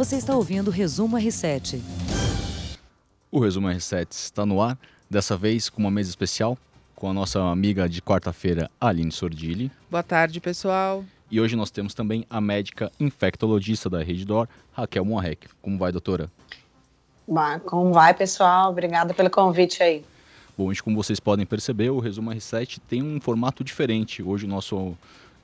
Você está ouvindo o Resumo R7. O Resumo R7 está no ar, dessa vez com uma mesa especial com a nossa amiga de quarta-feira, Aline Sordilli. Boa tarde, pessoal. E hoje nós temos também a médica infectologista da Rede Dor, Raquel Monrec. Como vai, doutora? Como vai, pessoal? Obrigada pelo convite aí. Bom, hoje, como vocês podem perceber, o Resumo R7 tem um formato diferente. Hoje o nosso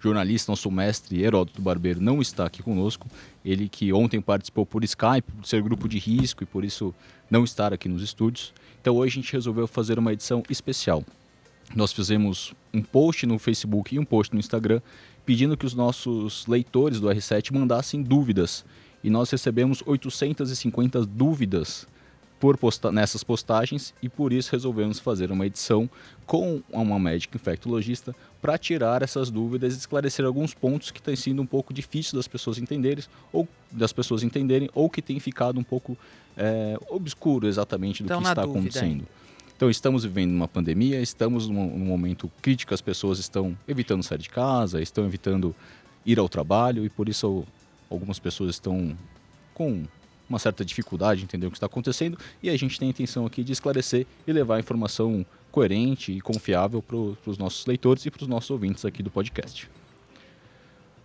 jornalista, nosso mestre Heródoto Barbeiro não está aqui conosco. Ele que ontem participou por Skype, por ser grupo de risco e por isso não estar aqui nos estúdios. Então hoje a gente resolveu fazer uma edição especial. Nós fizemos um post no Facebook e um post no Instagram pedindo que os nossos leitores do R7 mandassem dúvidas. E nós recebemos 850 dúvidas por posta nessas postagens e por isso resolvemos fazer uma edição com uma médica infectologista para tirar essas dúvidas e esclarecer alguns pontos que têm sido um pouco difíceis das pessoas entenderem ou das pessoas entenderem ou que tem ficado um pouco é, obscuro exatamente do então, que está acontecendo. Então, estamos vivendo uma pandemia, estamos num, num, momento crítico, as pessoas estão evitando sair de casa, estão evitando ir ao trabalho e por isso algumas pessoas estão com uma certa dificuldade em entender o que está acontecendo e a gente tem a intenção aqui de esclarecer e levar a informação coerente e confiável para os nossos leitores e para os nossos ouvintes aqui do podcast.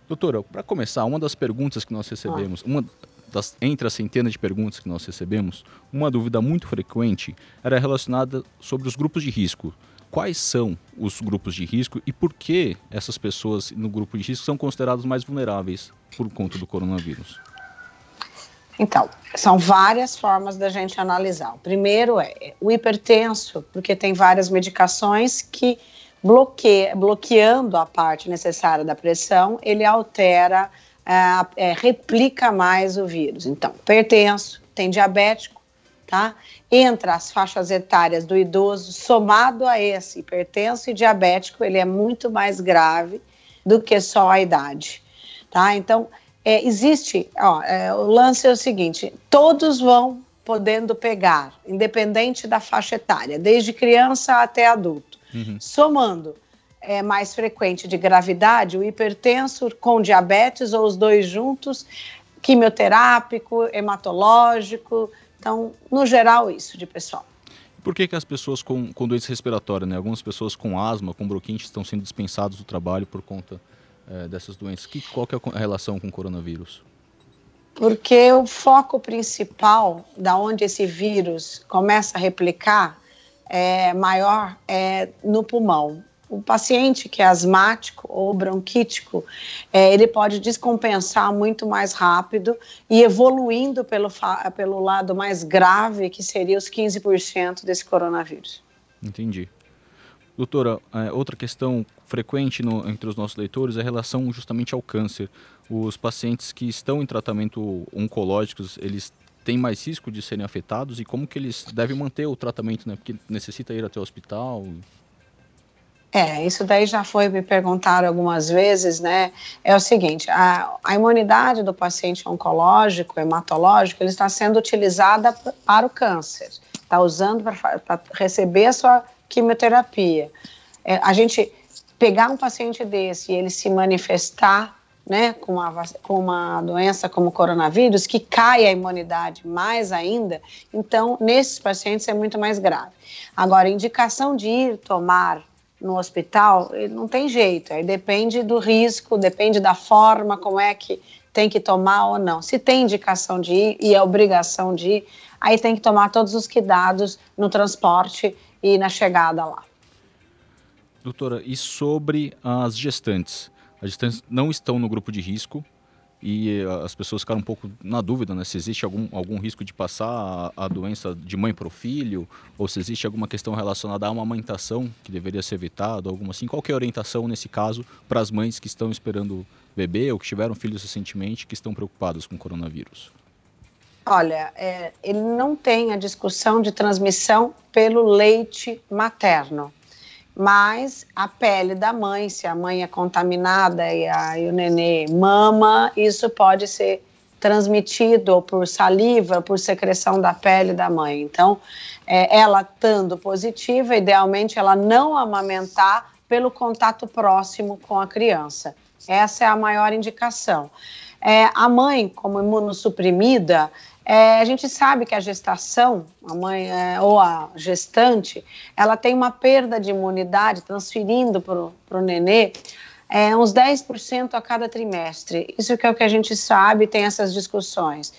Doutora, para começar, uma das perguntas que nós recebemos, uma, das, entre as centenas de perguntas que nós recebemos, uma dúvida muito frequente era relacionada sobre os grupos de risco. Quais são os grupos de risco e por que essas pessoas no grupo de risco são consideradas mais vulneráveis por conta do coronavírus? Então, são várias formas da gente analisar. O primeiro é o hipertenso, porque tem várias medicações que bloqueia, bloqueando a parte necessária da pressão, ele altera é, é, replica mais o vírus. Então, hipertenso, tem diabético, tá? Entra as faixas etárias do idoso, somado a esse hipertenso e diabético, ele é muito mais grave do que só a idade, tá? Então, é, existe, ó, é, o lance é o seguinte: todos vão podendo pegar, independente da faixa etária, desde criança até adulto. Uhum. Somando é mais frequente de gravidade, o hipertenso com diabetes ou os dois juntos, quimioterápico, hematológico. Então, no geral, isso de pessoal. Por que, que as pessoas com, com doença respiratória, né? algumas pessoas com asma, com bronquite, estão sendo dispensadas do trabalho por conta é, dessas doenças? Que, qual que é a relação com o coronavírus? Porque o foco principal da onde esse vírus começa a replicar é maior é no pulmão o paciente que é asmático ou bronquítico, é, ele pode descompensar muito mais rápido e evoluindo pelo, pelo lado mais grave, que seria os 15% desse coronavírus. Entendi. Doutora, é, outra questão frequente no, entre os nossos leitores é a relação justamente ao câncer. Os pacientes que estão em tratamento oncológico, eles têm mais risco de serem afetados e como que eles devem manter o tratamento, né? Porque necessita ir até o hospital. É, isso daí já foi me perguntado algumas vezes, né? É o seguinte, a, a imunidade do paciente oncológico, hematológico, ele está sendo utilizada para o câncer, está usando para receber a sua quimioterapia. É, a gente pegar um paciente desse e ele se manifestar né, com, uma, com uma doença como coronavírus, que cai a imunidade mais ainda, então, nesses pacientes é muito mais grave. Agora, indicação de ir tomar no hospital, não tem jeito, aí depende do risco, depende da forma, como é que tem que tomar ou não. Se tem indicação de ir e é obrigação de ir, aí tem que tomar todos os cuidados no transporte e na chegada lá. Doutora, e sobre as gestantes? As gestantes não estão no grupo de risco, e eh, as pessoas ficaram um pouco na dúvida, né? Se existe algum, algum risco de passar a, a doença de mãe para o filho, ou se existe alguma questão relacionada a uma amamentação que deveria ser evitada, alguma assim. Qual é a orientação nesse caso para as mães que estão esperando bebê ou que tiveram filhos recentemente que estão preocupadas com o coronavírus? Olha, é, ele não tem a discussão de transmissão pelo leite materno mas a pele da mãe, se a mãe é contaminada e, a, e o nenê mama, isso pode ser transmitido por saliva, por secreção da pele da mãe. Então, é, ela estando positiva, idealmente ela não amamentar pelo contato próximo com a criança. Essa é a maior indicação. É, a mãe, como imunossuprimida, é, a gente sabe que a gestação, a mãe é, ou a gestante, ela tem uma perda de imunidade transferindo para o nenê é, uns 10% a cada trimestre. Isso que é o que a gente sabe, tem essas discussões.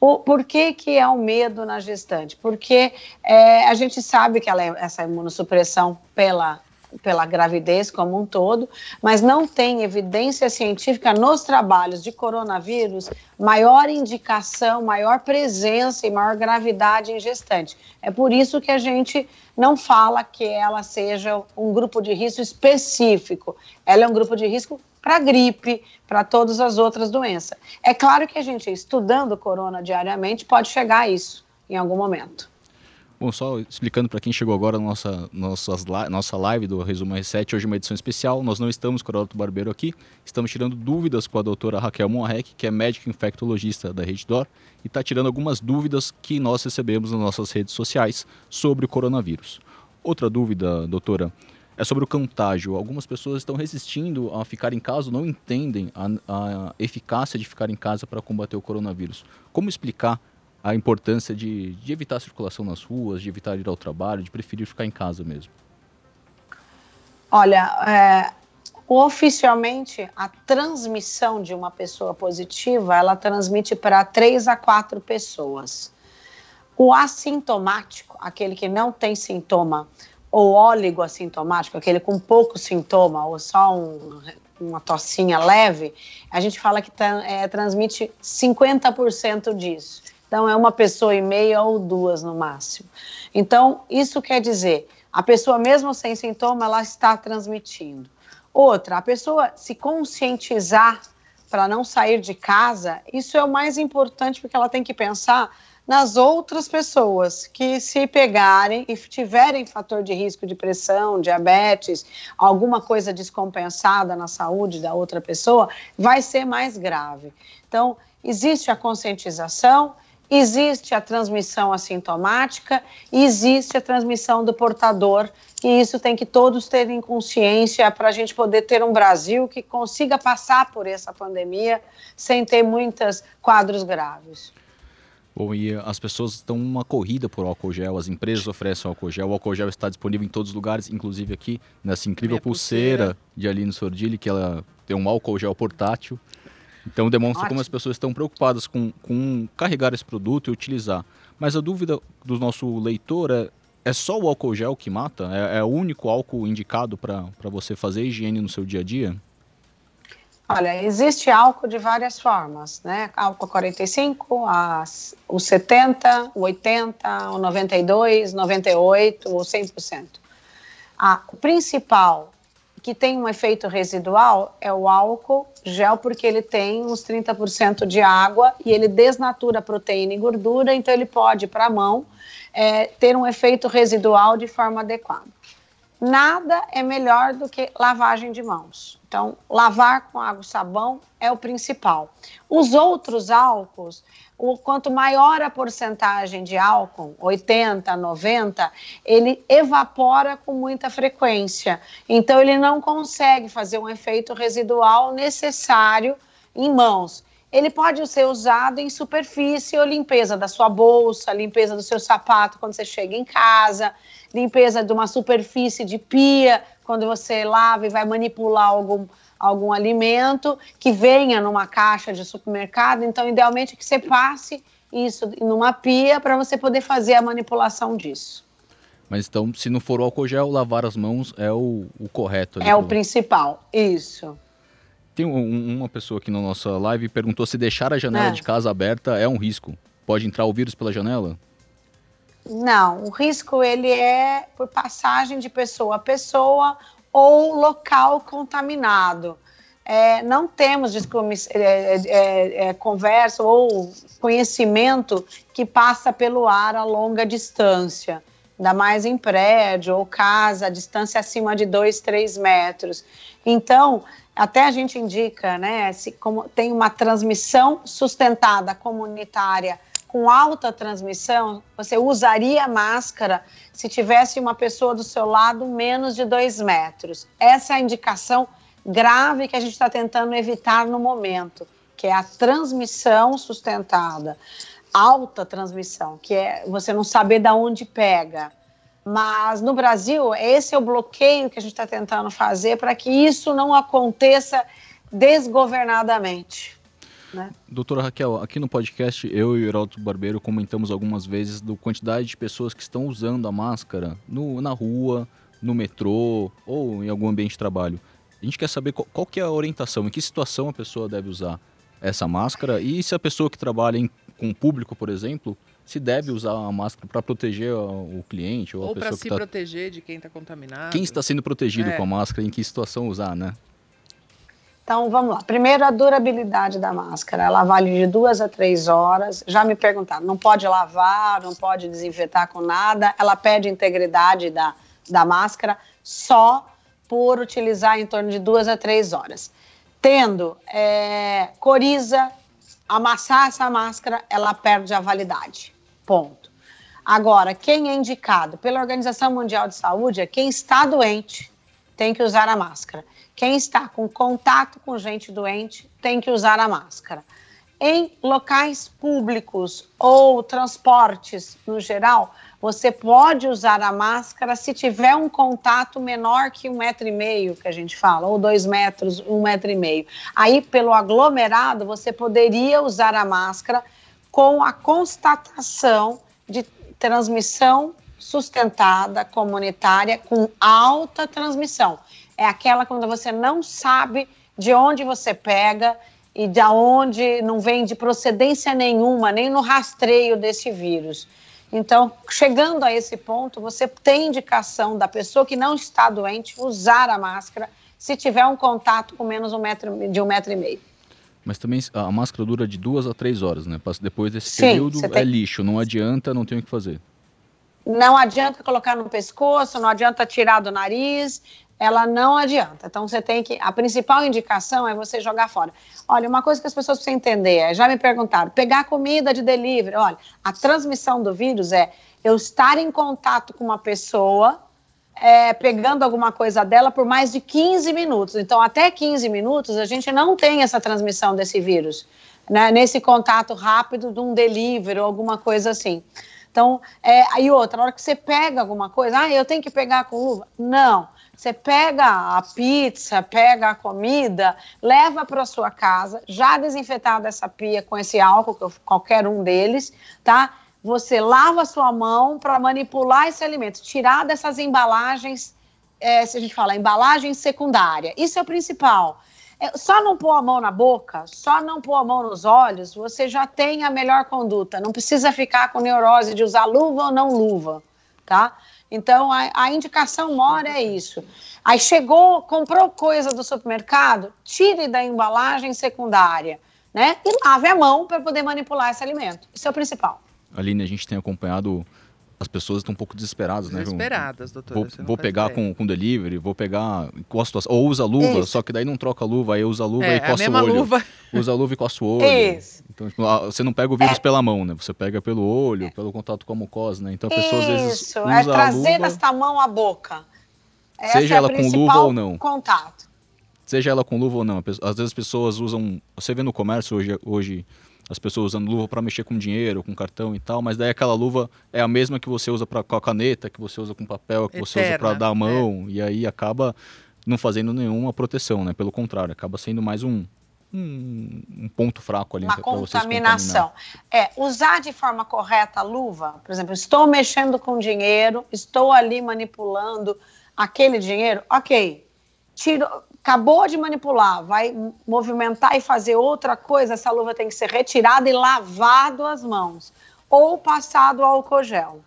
O, por que, que é o medo na gestante? Porque é, a gente sabe que ela é essa imunossupressão pela pela gravidez como um todo, mas não tem evidência científica nos trabalhos de coronavírus maior indicação, maior presença e maior gravidade em gestante. É por isso que a gente não fala que ela seja um grupo de risco específico. Ela é um grupo de risco para gripe, para todas as outras doenças. É claro que a gente, estudando corona diariamente, pode chegar a isso em algum momento. Bom, só explicando para quem chegou agora na nossa, nossas, nossa live do Resumo R7, hoje é uma edição especial. Nós não estamos com o Heródoto Barbeiro aqui, estamos tirando dúvidas com a doutora Raquel Monrec, que é médica infectologista da Reddor, e está tirando algumas dúvidas que nós recebemos nas nossas redes sociais sobre o coronavírus. Outra dúvida, doutora, é sobre o contágio. Algumas pessoas estão resistindo a ficar em casa, não entendem a, a eficácia de ficar em casa para combater o coronavírus. Como explicar a importância de, de evitar a circulação nas ruas, de evitar ir ao trabalho, de preferir ficar em casa mesmo? Olha, é, oficialmente a transmissão de uma pessoa positiva, ela transmite para três a quatro pessoas. O assintomático, aquele que não tem sintoma, ou assintomático, aquele com pouco sintoma, ou só um, uma tossinha leve, a gente fala que é, transmite 50% disso. Então, é uma pessoa e meia ou duas no máximo. Então, isso quer dizer, a pessoa, mesmo sem sintoma, ela está transmitindo. Outra, a pessoa se conscientizar para não sair de casa, isso é o mais importante, porque ela tem que pensar nas outras pessoas que se pegarem e tiverem fator de risco de pressão, diabetes, alguma coisa descompensada na saúde da outra pessoa, vai ser mais grave. Então, existe a conscientização, existe a transmissão assintomática e existe a transmissão do portador, e isso tem que todos terem consciência para a gente poder ter um Brasil que consiga passar por essa pandemia sem ter muitos quadros graves. Bom, e as pessoas estão uma corrida por álcool gel, as empresas oferecem álcool gel, o álcool gel está disponível em todos os lugares, inclusive aqui nessa incrível pulseira, pulseira de Aline Sordilli, que ela tem um álcool gel portátil. Então demonstra Ótimo. como as pessoas estão preocupadas com, com carregar esse produto e utilizar. Mas a dúvida do nosso leitor é, é só o álcool gel que mata? É, é o único álcool indicado para você fazer higiene no seu dia a dia? Olha, existe álcool de várias formas, né? Álcool 45, as, o 70, o 80, o 92, 98 ou 100%. Ah, o principal que tem um efeito residual é o álcool gel, porque ele tem uns 30% de água e ele desnatura proteína e gordura, então ele pode, para a mão, é, ter um efeito residual de forma adequada. Nada é melhor do que lavagem de mãos. Então, lavar com água e sabão é o principal. Os outros álcools, o quanto maior a porcentagem de álcool, 80, 90, ele evapora com muita frequência. Então ele não consegue fazer um efeito residual necessário em mãos. Ele pode ser usado em superfície ou limpeza da sua bolsa, limpeza do seu sapato quando você chega em casa, limpeza de uma superfície de pia quando você lava e vai manipular algum algum alimento que venha numa caixa de supermercado. Então, idealmente, que você passe isso numa pia para você poder fazer a manipulação disso. Mas então, se não for o álcool gel, lavar as mãos é o, o correto. É o principal, isso. Tem um, uma pessoa aqui na nossa live perguntou se deixar a janela é. de casa aberta é um risco. Pode entrar o vírus pela janela? Não, o risco ele é por passagem de pessoa a pessoa ou local contaminado. É, não temos é, é, é, conversa ou conhecimento que passa pelo ar a longa distância, ainda mais em prédio ou casa, a distância acima de 2, 3 metros. Então, até a gente indica, né, se como tem uma transmissão sustentada comunitária com alta transmissão, você usaria máscara se tivesse uma pessoa do seu lado menos de dois metros. Essa é a indicação grave que a gente está tentando evitar no momento. que é a transmissão sustentada, alta transmissão, que é você não saber de onde pega. Mas no Brasil, esse é o bloqueio que a gente está tentando fazer para que isso não aconteça desgovernadamente. Né? Doutora Raquel, aqui no podcast eu e o Heraldo Barbeiro comentamos algumas vezes da quantidade de pessoas que estão usando a máscara no, na rua, no metrô ou em algum ambiente de trabalho. A gente quer saber qual, qual que é a orientação, em que situação a pessoa deve usar essa máscara e se a pessoa que trabalha em, com o público, por exemplo, se deve usar a máscara para proteger o cliente ou, ou a pessoa que está... se proteger de quem está contaminado. Quem está sendo protegido É. com a máscara, em que situação usar, né? Então, vamos lá. Primeiro, a durabilidade da máscara. Ela vale de duas a três horas. Já me perguntaram, não pode lavar, não pode desinfetar com nada. Ela perde integridade da, da máscara só por utilizar em torno de duas a três horas. Tendo é, coriza, amassar essa máscara, ela perde a validade. Ponto. Agora, quem é indicado pela Organização Mundial de Saúde é quem está doente, tem que usar a máscara. Quem está com contato com gente doente tem que usar a máscara. Em locais públicos ou transportes no geral, você pode usar a máscara se tiver um contato menor que um metro e meio, que a gente fala, ou dois metros, um metro e meio. Aí, pelo aglomerado, você poderia usar a máscara com a constatação de transmissão sustentada, comunitária, com alta transmissão. É aquela quando você não sabe de onde você pega e de onde não vem de procedência nenhuma, nem no rastreio desse vírus. Então, chegando a esse ponto, você tem indicação da pessoa que não está doente usar a máscara se tiver um contato com menos um metro, de um metro e meio. Mas também a máscara dura de duas a três horas, né? Depois desse Sim, período é tem- lixo, não adianta, não tem o que fazer. Não adianta colocar no pescoço, não adianta tirar do nariz, ela não adianta. Então você tem que. A principal indicação é você jogar fora. Olha, uma coisa que as pessoas precisam entender é: já me perguntaram, pegar comida de delivery. Olha, a transmissão do vírus é eu estar em contato com uma pessoa. É, pegando alguma coisa dela por mais de 15 minutos. Então, até 15 minutos, a gente não tem essa transmissão desse vírus, né? Nesse contato rápido de um delivery ou alguma coisa assim. Então, é, aí outra, na hora que você pega alguma coisa, ah, eu tenho que pegar com luva? Não. Você pega a pizza, pega a comida, leva para sua casa, já desinfetada essa pia com esse álcool, qualquer um deles, tá? Você lava a sua mão para manipular esse alimento, tirar dessas embalagens, é, se a gente fala embalagem secundária. Isso é o principal. É, só não pôr a mão na boca, só não pôr a mão nos olhos, você já tem a melhor conduta. Não precisa ficar com neurose de usar luva ou não luva, tá? Então, a, a indicação mora é isso. Aí chegou, comprou coisa do supermercado, tire da embalagem secundária, né? E lave a mão para poder manipular esse alimento. Isso é o principal. Aline, a gente tem acompanhado, as pessoas estão um pouco desesperadas, né? Desesperadas, doutora. Vou, vou pegar com, com delivery, vou pegar, encosto, as- ou usa luva, Isso. só que daí não troca a luva, aí usa a luva É, e a coça mesma o olho. luva. Usa a luva e coça o olho. Isso. Então, tipo, você não pega o vírus pela mão, né? Você pega pelo olho, pelo contato com a mucosa, né? Então a pessoa às vezes Isso, é trazer luva, desta mão à boca. Essa Seja é a ela com luva ou não. Contato. seja ela com luva ou não. Às vezes as pessoas usam, você vê no comércio hoje, hoje as pessoas usando luva para mexer com dinheiro, com cartão e tal, mas daí aquela luva é a mesma que você usa para com a caneta, que você usa com papel, que você usa para Eterna, dar a mão, e aí acaba não fazendo nenhuma proteção, né? Pelo contrário, acaba sendo mais um um, um ponto fraco ali Uma pra vocês contaminação. É, usar de forma correta a luva, por exemplo, estou mexendo com dinheiro, estou ali manipulando aquele dinheiro, ok. Tiro, acabou de manipular, vai movimentar e fazer outra coisa, essa luva tem que ser retirada e lavado as mãos, ou passado álcool gel.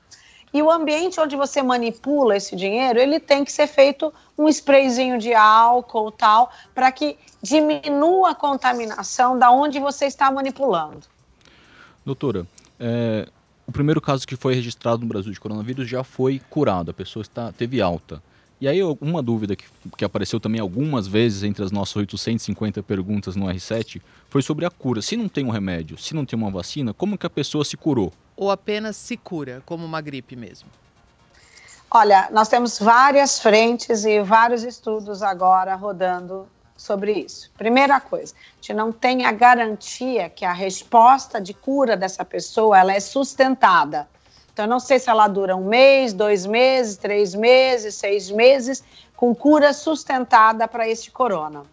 E o ambiente onde você manipula esse dinheiro, ele tem que ser feito um sprayzinho de álcool tal, para que diminua a contaminação da onde você está manipulando. Doutora, é, o primeiro caso que foi registrado no Brasil de coronavírus já foi curado, a pessoa está, teve alta. E aí, uma dúvida que, que apareceu também algumas vezes entre as nossas 850 perguntas no R7 foi sobre a cura. Se não tem um remédio, se não tem uma vacina, como que a pessoa se curou? Ou apenas se cura, como uma gripe mesmo? Olha, nós temos várias frentes e vários estudos agora rodando sobre isso. Primeira coisa, a gente não tem a garantia que a resposta de cura dessa pessoa ela é sustentada. Então, eu não sei se ela dura um mês, dois meses, três meses, seis meses, com cura sustentada para este corona.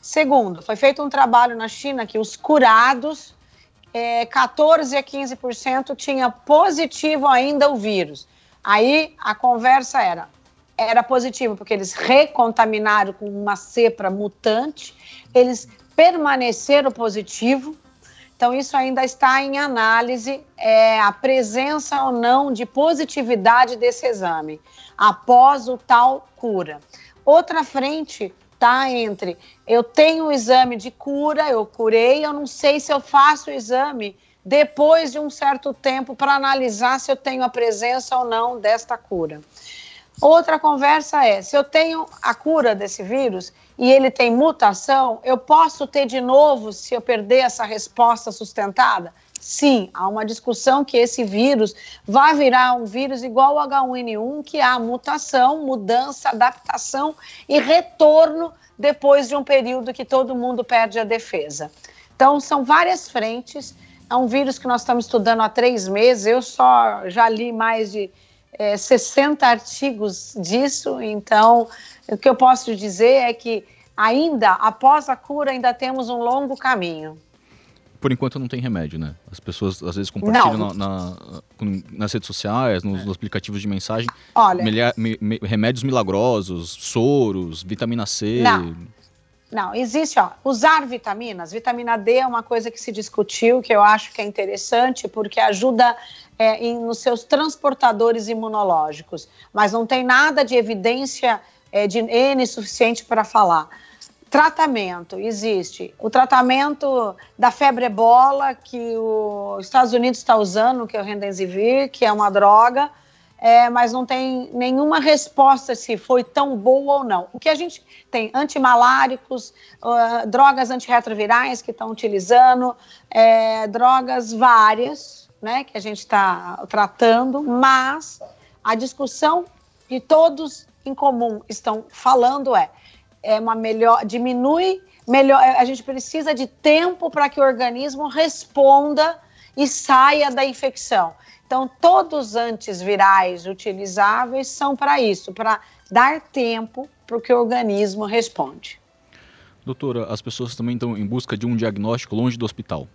Segundo, foi feito um trabalho na China que os curados, é, 14 a 15% tinha positivo ainda o vírus. Aí a conversa era, era positivo porque eles recontaminaram com uma cepa mutante, eles permaneceram positivo, então, isso ainda está em análise, é, a presença ou não de positividade desse exame, após o tal cura. Outra frente está entre eu tenho o exame de cura, eu curei, eu não sei se eu faço o exame depois de um certo tempo para analisar se eu tenho a presença ou não desta cura. Outra conversa é: se eu tenho a cura desse vírus e ele tem mutação, eu posso ter de novo se eu perder essa resposta sustentada? Sim, há uma discussão que esse vírus vai virar um vírus igual ao H1N1, que há mutação, mudança, adaptação e retorno depois de um período que todo mundo perde a defesa. Então, são várias frentes. É um vírus que nós estamos estudando há três meses. Eu só já li mais de é, 60 artigos disso, então o que eu posso dizer é que ainda, após a cura, ainda temos um longo caminho. Por enquanto não tem remédio, né? As pessoas às vezes compartilham na, na, nas redes sociais, nos, nos, aplicativos de mensagem, Olha, me, remédios milagrosos, soros, vitamina C. Não. Não, existe, ó, usar vitaminas. Vitamina D é uma coisa que se discutiu, que eu acho que é interessante, porque ajuda é, em, nos seus transportadores imunológicos, mas não tem nada de evidência é, de N suficiente para falar. Tratamento, existe. O tratamento da febre ebola, que os Estados Unidos está usando, que é o Remdesivir, que é uma droga, é, mas não tem nenhuma resposta se foi tão boa ou não. O que a gente tem? Antimaláricos, uh, drogas antirretrovirais que estão utilizando, é, drogas várias, né, que a gente está tratando, mas a discussão que todos em comum estão falando é, é uma melhor, diminui, melhor, a gente precisa de tempo para que o organismo responda e saia da infecção. Então, todos os antivirais utilizáveis são para isso, para dar tempo para que o organismo responde. Doutora, as pessoas também estão em busca de um diagnóstico longe do hospital.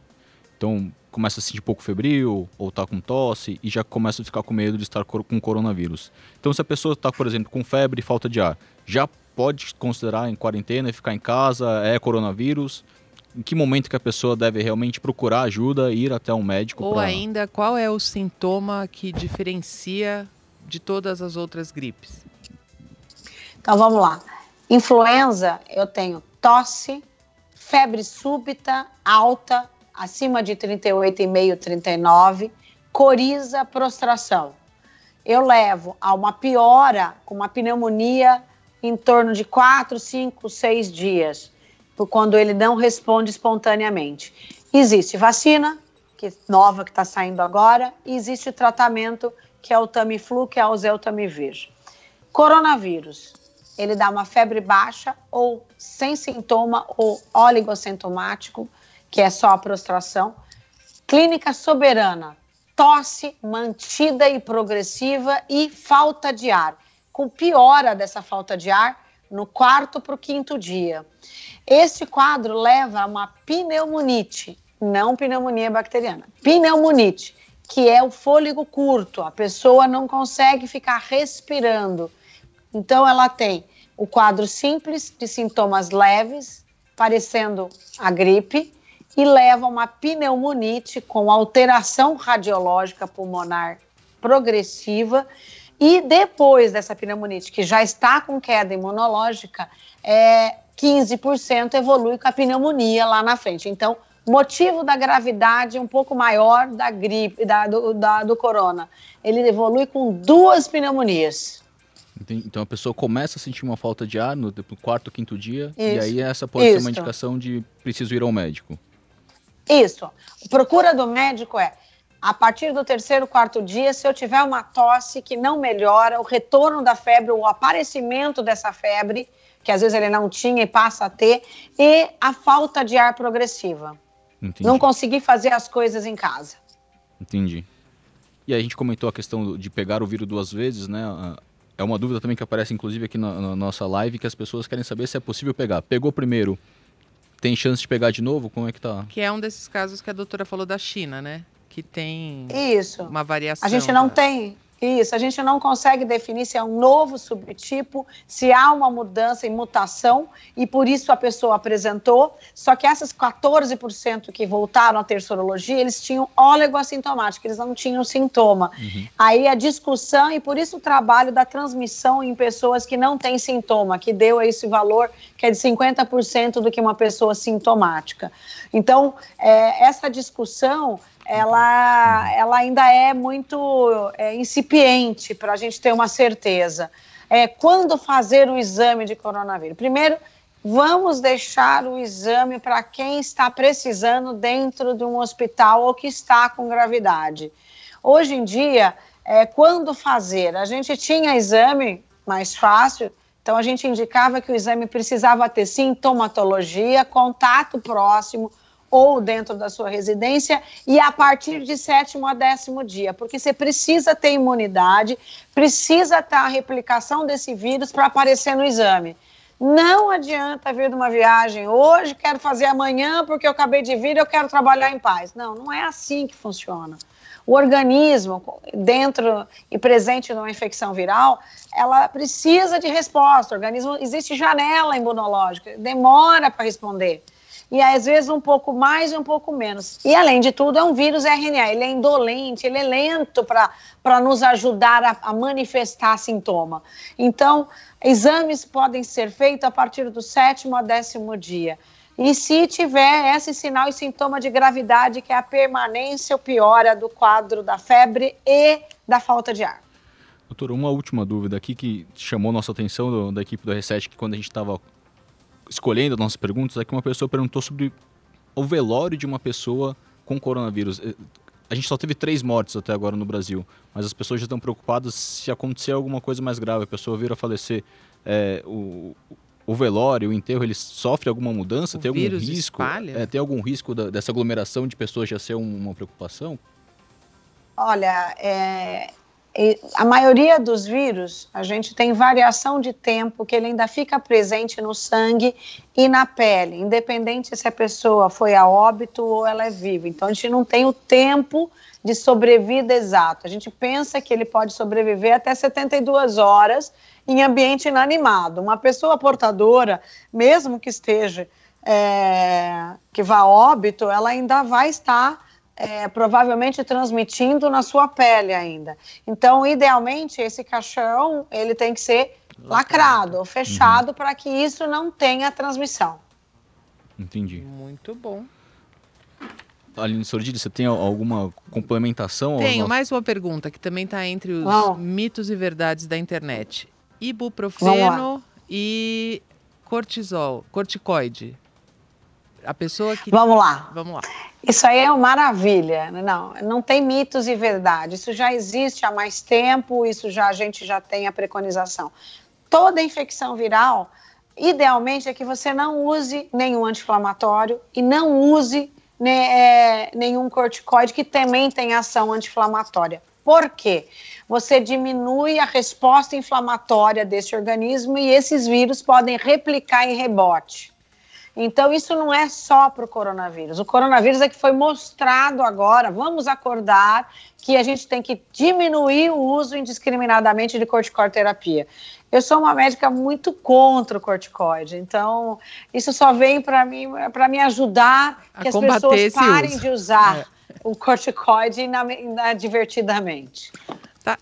Então, começa a se sentir pouco febril, ou está com tosse, e já começa a ficar com medo de estar com coronavírus. Então, se a pessoa está, por exemplo, com febre e falta de ar, já pode considerar em quarentena e ficar em casa, é coronavírus? Em que momento que a pessoa deve realmente procurar ajuda e ir até um médico? Ou pra... ainda, qual é o sintoma que diferencia de todas as outras gripes? Então, vamos lá. Influenza, eu tenho tosse, febre súbita, alta, acima de 38,5, 39, coriza, prostração. Eu levo a uma piora com uma pneumonia em torno de 4, 5, 6 dias, quando ele não responde espontaneamente. Existe vacina, que nova que está saindo agora, e existe tratamento que é o Tamiflu, que é o Zeltamivir. Coronavírus, ele dá uma febre baixa ou sem sintoma ou oligossintomático, que é só a prostração. Clínica soberana, tosse mantida e progressiva e falta de ar, com piora dessa falta de ar no quarto para o quinto dia. Esse quadro leva a uma pneumonite, não pneumonia bacteriana, pneumonite, que é o fôlego curto, a pessoa não consegue ficar respirando. Então, ela tem o quadro simples de sintomas leves, parecendo a gripe, e leva a uma pneumonite com alteração radiológica pulmonar progressiva. E depois dessa pneumonite, que já está com queda imunológica, é, 15% evolui com a pneumonia lá na frente. Então, motivo da gravidade um pouco maior da gripe, da, do, da, do corona. Ele evolui com duas pneumonias. Então a pessoa começa a sentir uma falta de ar no, no quarto, quinto dia, Isso. e aí essa pode Isso. ser uma indicação de preciso ir ao médico. Isso. Procura do médico é a partir do terceiro, quarto dia, se eu tiver uma tosse que não melhora, o retorno da febre, o aparecimento dessa febre, que às vezes ele não tinha e passa a ter, e a falta de ar progressiva. Entendi. Não conseguir fazer as coisas em casa. Entendi. E a gente comentou a questão de pegar o vírus duas vezes, né? É uma dúvida também que aparece inclusive aqui na, na nossa live, que as pessoas querem saber se é possível pegar. Pegou primeiro, tem chance de pegar de novo? Como é que tá? Que é um desses casos que a doutora falou da China, né? Que tem Isso. uma variação. A gente não tem isso, a gente não consegue definir se é um novo subtipo, se há uma mudança e mutação, e por isso a pessoa apresentou. Só que essas 14% que voltaram a ter sorologia, eles tinham óleo assintomático, eles não tinham sintoma. Uhum. Aí a discussão, e por isso o trabalho da transmissão em pessoas que não têm sintoma, que deu esse valor que é de 50% do que uma pessoa sintomática. Então, é, essa discussão ela, ela ainda é muito é, incipiente para a gente ter uma certeza. É, quando fazer o exame de coronavírus? Primeiro, vamos deixar o exame para quem está precisando dentro de um hospital ou que está com gravidade. Hoje em dia, é, quando fazer? A gente tinha exame mais fácil, então a gente indicava que o exame precisava ter sintomatologia, contato próximo, ou dentro da sua residência e a partir de sétimo a décimo dia, porque você precisa ter imunidade, precisa ter a replicação desse vírus para aparecer no exame. Não adianta vir de uma viagem hoje, quero fazer amanhã porque eu acabei de vir, eu quero trabalhar em paz. Não, não é assim que funciona. O organismo, dentro e presente numa infecção viral, ela precisa de resposta. O organismo existe janela imunológica, demora para responder e às vezes um pouco mais e um pouco menos. E além de tudo, é um vírus RNA, ele é indolente, ele é lento para nos ajudar a, a manifestar sintoma. Então, exames podem ser feitos a partir do sétimo a décimo dia. E se tiver esse sinal e sintoma de gravidade, que é a permanência ou piora do quadro da febre e da falta de ar. Doutor, uma última dúvida aqui que chamou nossa atenção do, da equipe do R7, que quando a gente estava escolhendo nossas perguntas, é que uma pessoa perguntou sobre o velório de uma pessoa com coronavírus. Eh, a gente só teve três mortes até agora no Brasil, mas as pessoas já estão preocupadas se acontecer alguma coisa mais grave, a pessoa vir a falecer. É, o, o velório, o enterro, ele sofre alguma mudança? O tem algum risco? É, tem algum risco da, dessa aglomeração de pessoas já ser uma preocupação? Olha, é, a maioria dos vírus, a gente tem variação de tempo que ele ainda fica presente no sangue e na pele, independente se a pessoa foi a óbito ou ela é viva. Então, a gente não tem o tempo de sobrevida exato. A gente pensa que ele pode sobreviver até 72 horas em ambiente inanimado. Uma pessoa portadora, mesmo que esteja, é, que vá a óbito, ela ainda vai estar é, provavelmente transmitindo na sua pele ainda. Então, idealmente, esse caixão ele tem que ser lacrado ou fechado uhum. para que isso não tenha transmissão. Entendi. Muito bom. Aline Sordilli, você tem alguma complementação? Tenho, mais uma pergunta que também está entre os Bom. mitos e verdades da internet. Ibuprofeno e cortisol, corticoide. A pessoa que. Vamos lá. Vamos lá. Isso aí é uma maravilha. Não, não tem mitos e verdade. Isso já existe há mais tempo, isso já a gente já tem a preconização. Toda infecção viral, idealmente, é que você não use nenhum anti-inflamatório e não use né, é, nenhum corticoide que também tem ação anti-inflamatória. Por quê? Você diminui a resposta inflamatória desse organismo e esses vírus podem replicar em rebote. Então, isso não é só para o coronavírus. O coronavírus é que foi mostrado agora. Vamos acordar que a gente tem que diminuir o uso indiscriminadamente de corticoterapia. Eu sou uma médica muito contra o corticoide, então isso só vem para mim para me ajudar a que as pessoas parem uso. de usar é. o corticoide inadvertidamente. Tá.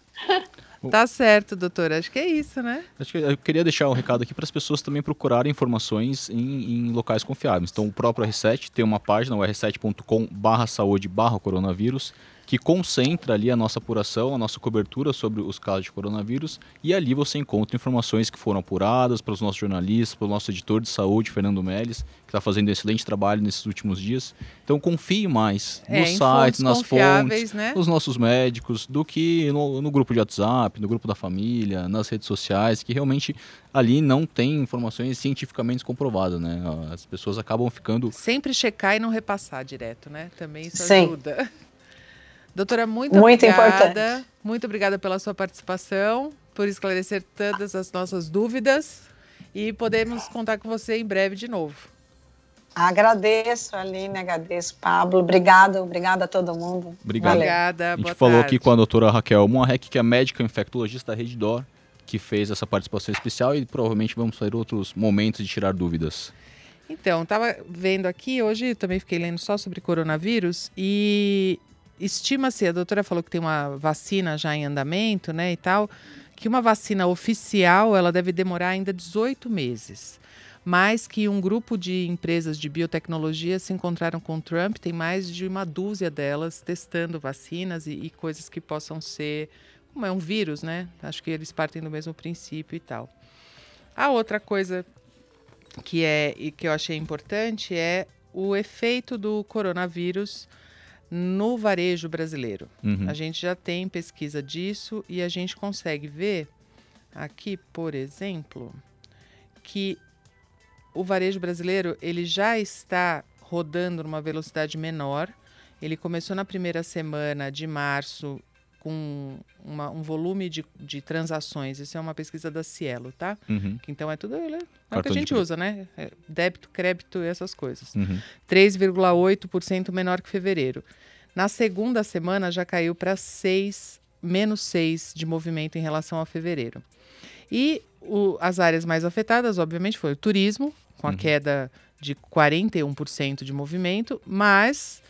Tá certo, doutora. Acho que é isso, né? Acho que eu queria deixar um recado aqui para as pessoas também procurarem informações em, em, locais confiáveis. Então, o próprio R7 tem uma página, o r7.com que concentra ali a nossa apuração, a nossa cobertura sobre os casos de coronavírus e ali você encontra informações que foram apuradas pelos nossos jornalistas, pelo nosso editor de saúde, Fernando Meles, que está fazendo um excelente trabalho nesses últimos dias. Então confie mais é, no site, nas fontes, né? nos nossos médicos, do que no, no grupo de WhatsApp, no grupo da família, nas redes sociais, que realmente ali não tem informações cientificamente comprovadas, né? As pessoas acabam ficando... Sempre checar e não repassar direto, né? Também isso Sim. ajuda. Doutora, muito, muito obrigada. Importante. Muito obrigada pela sua participação, por esclarecer todas as nossas dúvidas e podemos contar com você em breve de novo. Agradeço, Aline, agradeço, Pablo. Obrigado, obrigada a todo mundo. Obrigado. Obrigada, A gente falou tarde. aqui com a doutora Raquel Monrec, que é médica infectologista da Rede Dor, que fez essa participação especial e provavelmente vamos fazer outros momentos de tirar dúvidas. Então, estava vendo aqui, hoje também fiquei lendo só sobre coronavírus e estima-se, a doutora falou que tem uma vacina já em andamento, né, e tal, que uma vacina oficial ela deve demorar ainda 18 meses. Mais que um grupo de empresas de biotecnologia se encontraram com Trump, tem mais de uma dúzia delas testando vacinas e, e coisas que possam ser. Como é um vírus, né? Acho que eles partem do mesmo princípio e tal. A outra coisa que é e que eu achei importante é o efeito do coronavírus no varejo brasileiro. Uhum. A gente já tem pesquisa disso e a gente consegue ver aqui, por exemplo, que o varejo brasileiro ele já está rodando numa velocidade menor. Ele começou na primeira semana de março com uma, um volume de, de, transações. Isso é uma pesquisa da Cielo, tá? Uhum. Então é tudo é o que a gente usa, né? É débito, crédito e essas coisas. Uhum. 3,8% menor que fevereiro. Na segunda semana já caiu para 6, menos 6 de movimento em relação a fevereiro. E o, as áreas mais afetadas, obviamente, foi o turismo, com a uhum. queda de 41% de movimento, mas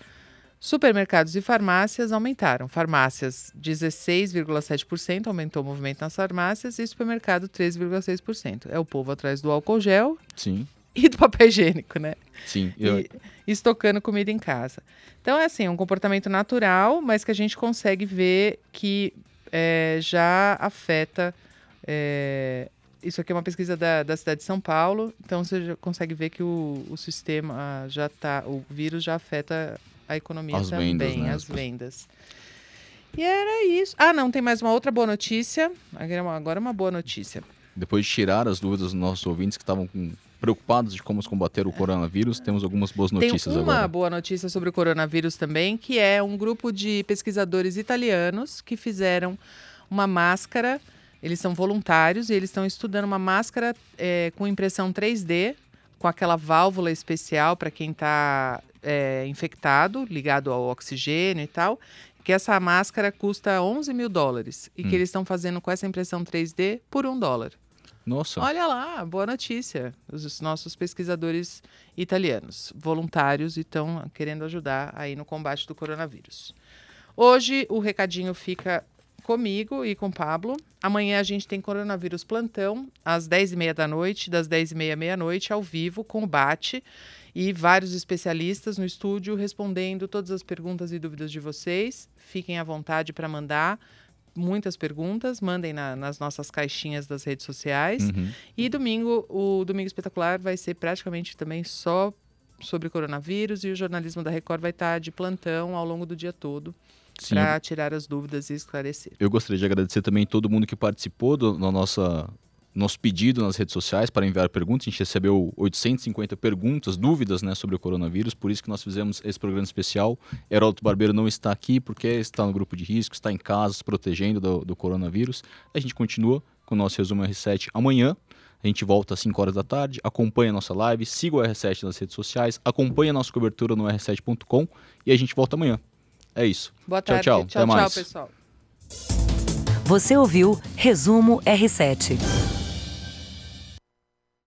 Supermercados e farmácias aumentaram. Farmácias 16,7% aumentou o movimento nas farmácias e supermercado 13,6%. É o povo atrás do álcool gel. Sim. E do papel higiênico, né? Sim. Eu... E, estocando comida em casa. Então é assim, um comportamento natural, mas que a gente consegue ver que é, já afeta. É, isso aqui é uma pesquisa da, da cidade de São Paulo, então você consegue ver que o, o sistema já está, o vírus já afeta a economia as também, vendas, né? as vendas. E era isso. Ah, não, tem mais uma outra boa notícia. Agora é uma boa notícia. Depois de tirar as dúvidas dos nossos ouvintes que estavam preocupados de como combater o coronavírus, temos algumas boas notícias. Tem uma agora. boa notícia sobre o coronavírus também, que é um grupo de pesquisadores italianos que fizeram uma máscara. Eles são voluntários e eles estão estudando uma máscara é, com impressão 3D, com aquela válvula especial para quem está é, infectado, ligado ao oxigênio e tal, que essa máscara custa 11 mil dólares e hum. que eles estão fazendo com essa impressão 3D por um dólar. Nossa. Olha lá, boa notícia. Os nossos pesquisadores italianos, voluntários, estão querendo ajudar aí no combate do coronavírus. Hoje o recadinho fica comigo e com o Pablo. Amanhã a gente tem coronavírus plantão, às 10h30 da noite, das 10h30 à meia-noite, ao vivo, com o Bate e vários especialistas no estúdio respondendo todas as perguntas e dúvidas de vocês. Fiquem à vontade para mandar muitas perguntas, mandem na, nas nossas caixinhas das redes sociais. Uhum. E domingo, o Domingo Espetacular vai ser praticamente também só sobre coronavírus e o jornalismo da Record vai estar de plantão ao longo do dia todo para tirar as dúvidas e esclarecer. Eu gostaria de agradecer também todo mundo que participou do, da nossa nosso pedido nas redes sociais para enviar perguntas. A gente recebeu 850 perguntas, dúvidas né, sobre o coronavírus, por isso que nós fizemos esse programa especial. Heródoto Barbeiro não está aqui porque está no grupo de risco, está em casa se protegendo do, do coronavírus. A gente continua com o nosso resumo R7 amanhã. A gente volta às 5 horas da tarde. Acompanhe a nossa live, siga o R7 nas redes sociais, acompanhe a nossa cobertura no r7.com e a gente volta amanhã. É isso. Boa tarde. Tchau, tchau. tchau Até mais. Tchau, pessoal. Você ouviu Resumo R7.